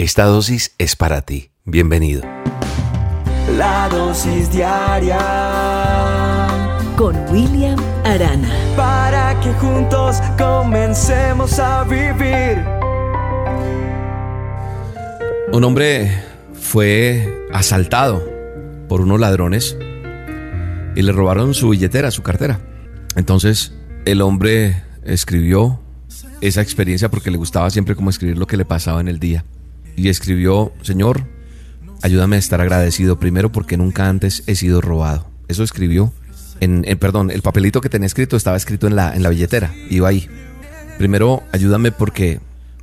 Esta dosis es para ti. Bienvenido. La dosis diaria con William Arana. Para que juntos comencemos a vivir. Un hombre fue asaltado por unos ladrones y le robaron su billetera, su cartera. Entonces el hombre escribió esa experiencia porque le gustaba siempre como escribir lo que le pasaba en el día. Y escribió, Señor, ayúdame a estar agradecido primero porque nunca antes he sido robado. Eso escribió en, perdón, el papelito que tenía escrito estaba escrito en la, en la billetera, iba ahí. Primero, ayúdame porque,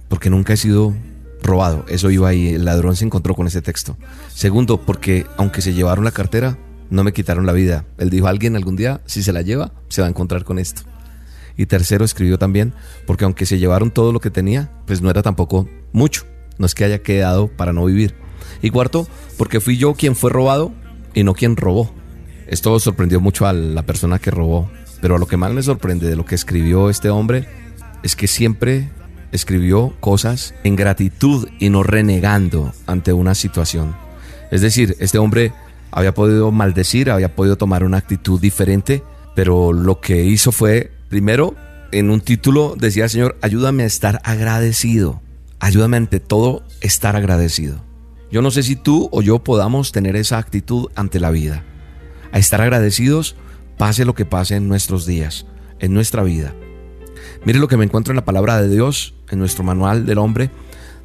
porque nunca he sido robado. Eso iba ahí. El ladrón se encontró con ese texto. Segundo, porque aunque se llevaron la cartera, no me quitaron la vida. Él dijo, alguien algún día, si se la lleva, se va a encontrar con esto. Y tercero, escribió también, porque aunque se llevaron todo lo que tenía, pues no era tampoco mucho. No es que haya quedado para no vivir. Y cuarto, porque fui yo quien fue robado y no quien robó. Esto sorprendió mucho a la persona que robó. Pero lo que más me sorprende de lo que escribió este hombre es que siempre escribió cosas en gratitud y no renegando ante una situación. Es decir, este hombre había podido maldecir, había podido tomar una actitud diferente, pero lo que hizo fue, primero, en un título decía, Señor, ayúdame a estar agradecido. Ayúdame ante todo estar agradecido. Yo no sé si tú o yo podamos tener esa actitud ante la vida. A estar agradecidos pase lo que pase en nuestros días, en nuestra vida. Mire lo que me encuentro en la palabra de Dios, en nuestro manual del hombre.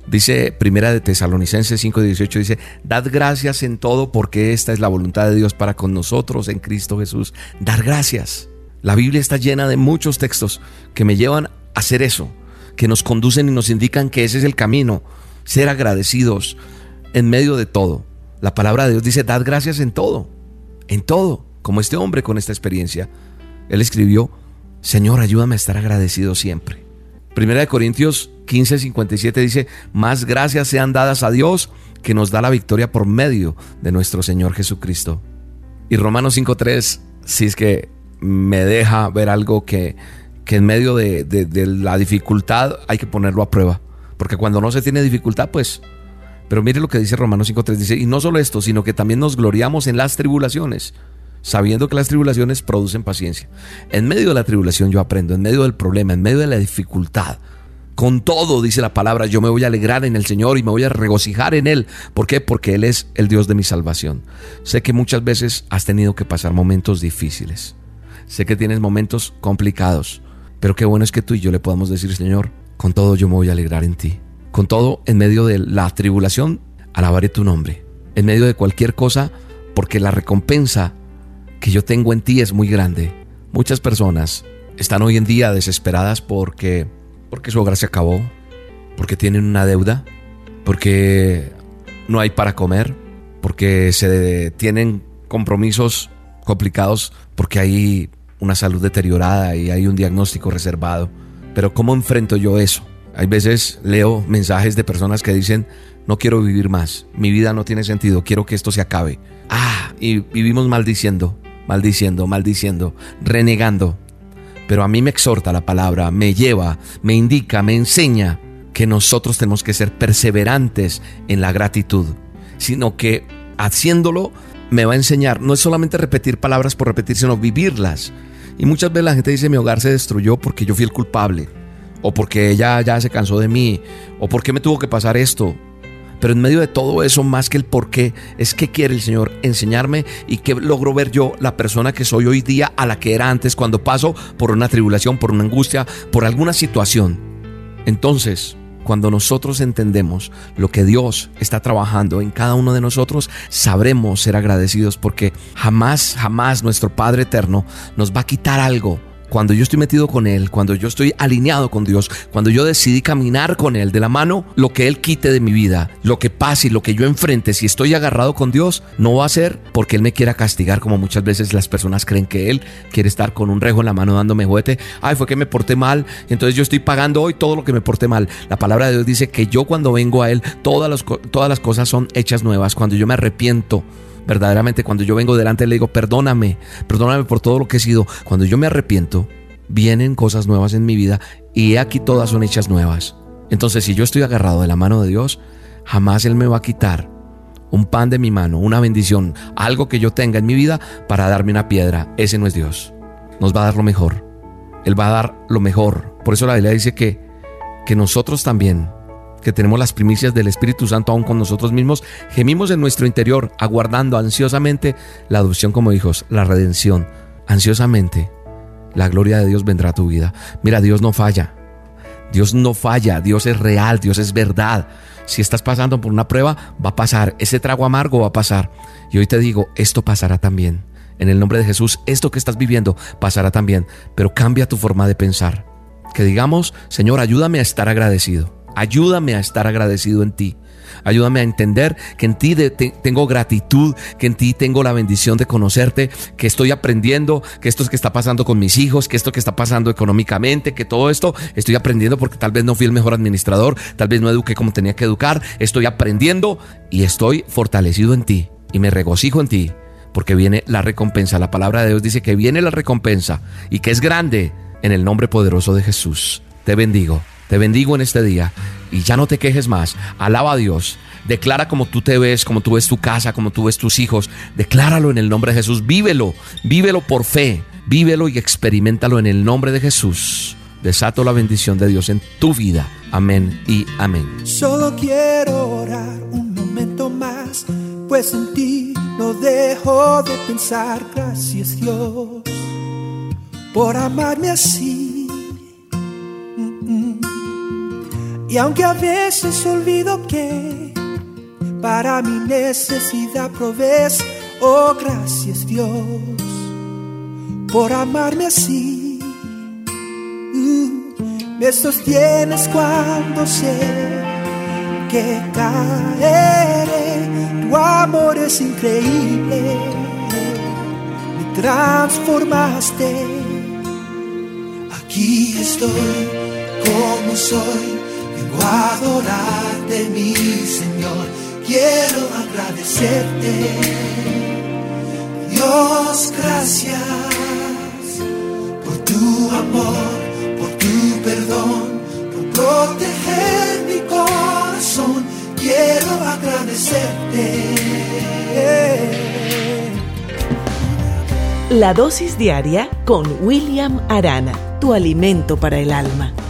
Dice Primera de Tesalonicenses 5:18 dice, "Dad gracias en todo porque esta es la voluntad de Dios para con nosotros en Cristo Jesús." Dar gracias. La Biblia está llena de muchos textos que me llevan a hacer eso, que nos conducen y nos indican que ese es el camino, ser agradecidos en medio de todo. La palabra de Dios dice, "Dad gracias en todo." En todo, como este hombre con esta experiencia. Él escribió, Señor, ayúdame a estar agradecido siempre. Primera de Corintios 15, 57 dice, más gracias sean dadas a Dios que nos da la victoria por medio de nuestro Señor Jesucristo. Y Romanos 5.3, si es que me deja ver algo que, que en medio de, de, la dificultad hay que ponerlo a prueba. Porque cuando no se tiene dificultad, pues... Pero mire lo que dice Romanos 5.3, dice, y no solo esto, sino que también nos gloriamos en las tribulaciones sabiendo que las tribulaciones producen paciencia. En medio de la tribulación yo aprendo, en medio del problema, en medio de la dificultad. Con todo, dice la palabra, yo me voy a alegrar en el Señor y me voy a regocijar en Él. ¿Por qué? Porque Él es el Dios de mi salvación. Sé que muchas veces has tenido que pasar momentos difíciles. Sé que tienes momentos complicados. Pero qué bueno es que tú y yo le podamos decir, Señor, con todo yo me voy a alegrar en ti. Con todo, en medio de la tribulación, alabaré tu nombre. En medio de cualquier cosa, porque la recompensa que yo tengo en ti es muy grande. Muchas personas están hoy en día desesperadas porque, porque su hogar se acabó, porque tienen una deuda, porque no hay para comer, porque se tienen compromisos complicados, porque hay una salud deteriorada y hay un diagnóstico reservado. Pero ¿cómo enfrento yo eso? Hay veces leo mensajes de personas que dicen, no quiero vivir más, mi vida no tiene sentido, quiero que esto se acabe. Ah, y vivimos maldiciendo, maldiciendo, maldiciendo, renegando. Pero a mí me exhorta la palabra, me lleva, me indica, me enseña que nosotros tenemos que ser perseverantes en la gratitud, sino que haciéndolo me va a enseñar, no es solamente repetir palabras por repetir, sino vivirlas. Y muchas veces la gente dice mi hogar se destruyó porque yo fui el culpable, o porque ella ya se cansó de mí, o porque me tuvo que pasar esto, pero en medio de todo eso, más que el por qué, es que quiere el Señor enseñarme y que logro ver yo la persona que soy hoy día a la que era antes cuando paso por una tribulación, por una angustia, por alguna situación. Entonces, cuando nosotros entendemos lo que Dios está trabajando en cada uno de nosotros, sabremos ser agradecidos porque jamás, jamás nuestro Padre Eterno nos va a quitar algo cuando yo estoy metido con Él, cuando yo estoy alineado con Dios, cuando yo decidí caminar con Él de la mano, lo que Él quite de mi vida, lo que pase y lo que yo enfrente, si estoy agarrado con Dios, no va a ser porque Él me quiera castigar, como muchas veces las personas creen que Él quiere estar con un rejo en la mano dándome juguete. Ay, fue que me porté mal, entonces yo estoy pagando hoy todo lo que me porté mal. La palabra de Dios dice que yo cuando vengo a Él, todas las, todas las cosas son hechas nuevas. Cuando yo me arrepiento, verdaderamente cuando yo vengo delante le digo, perdóname, perdóname por todo lo que he sido. Cuando yo me arrepiento, vienen cosas nuevas en mi vida y aquí todas son hechas nuevas. Entonces, si yo estoy agarrado de la mano de Dios, jamás Él me va a quitar un pan de mi mano, una bendición, algo que yo tenga en mi vida para darme una piedra. Ese no es Dios. Nos va a dar lo mejor. Él va a dar lo mejor. Por eso la Biblia dice que, que nosotros también, que tenemos las primicias del Espíritu Santo aún con nosotros mismos, gemimos en nuestro interior, aguardando ansiosamente la adopción como hijos, la redención. Ansiosamente, la gloria de Dios vendrá a tu vida. Mira, Dios no falla. Dios no falla, Dios es real, Dios es verdad. Si estás pasando por una prueba, va a pasar. Ese trago amargo va a pasar. Y hoy te digo, esto pasará también. En el nombre de Jesús, esto que estás viviendo pasará también. Pero cambia tu forma de pensar. Que digamos, Señor, ayúdame a estar agradecido. Ayúdame a estar agradecido en ti. Ayúdame a entender que en ti tengo gratitud, que en ti tengo la bendición de conocerte, que estoy aprendiendo, que esto es que está pasando con mis hijos, que esto que está pasando económicamente, que todo esto estoy aprendiendo porque tal vez no fui el mejor administrador, tal vez no eduqué como tenía que educar, estoy aprendiendo y estoy fortalecido en ti y me regocijo en ti porque viene la recompensa. La palabra de Dios dice que viene la recompensa y que es grande en el nombre poderoso de Jesús. Te bendigo. Te bendigo en este día y ya no te quejes más. Alaba a Dios. Declara como tú te ves, como tú ves tu casa, como tú ves tus hijos. Decláralo en el nombre de Jesús. Vívelo, vívelo por fe. Vívelo y experimentalo en el nombre de Jesús. Desato la bendición de Dios en tu vida. Amén y amén. Solo quiero orar un momento más, pues en ti no dejo de pensar. Gracias Dios por amarme así Y aunque a veces olvido que para mi necesidad provees, oh gracias Dios por amarme así. Mm, me sostienes cuando sé que caeré. Tu amor es increíble, me transformaste. Aquí estoy como soy Vengo a adorarte, mi Señor. Quiero agradecerte. Dios, gracias por tu amor, por tu perdón, por proteger mi corazón. Quiero agradecerte. La dosis diaria con William Arana, tu alimento para el alma.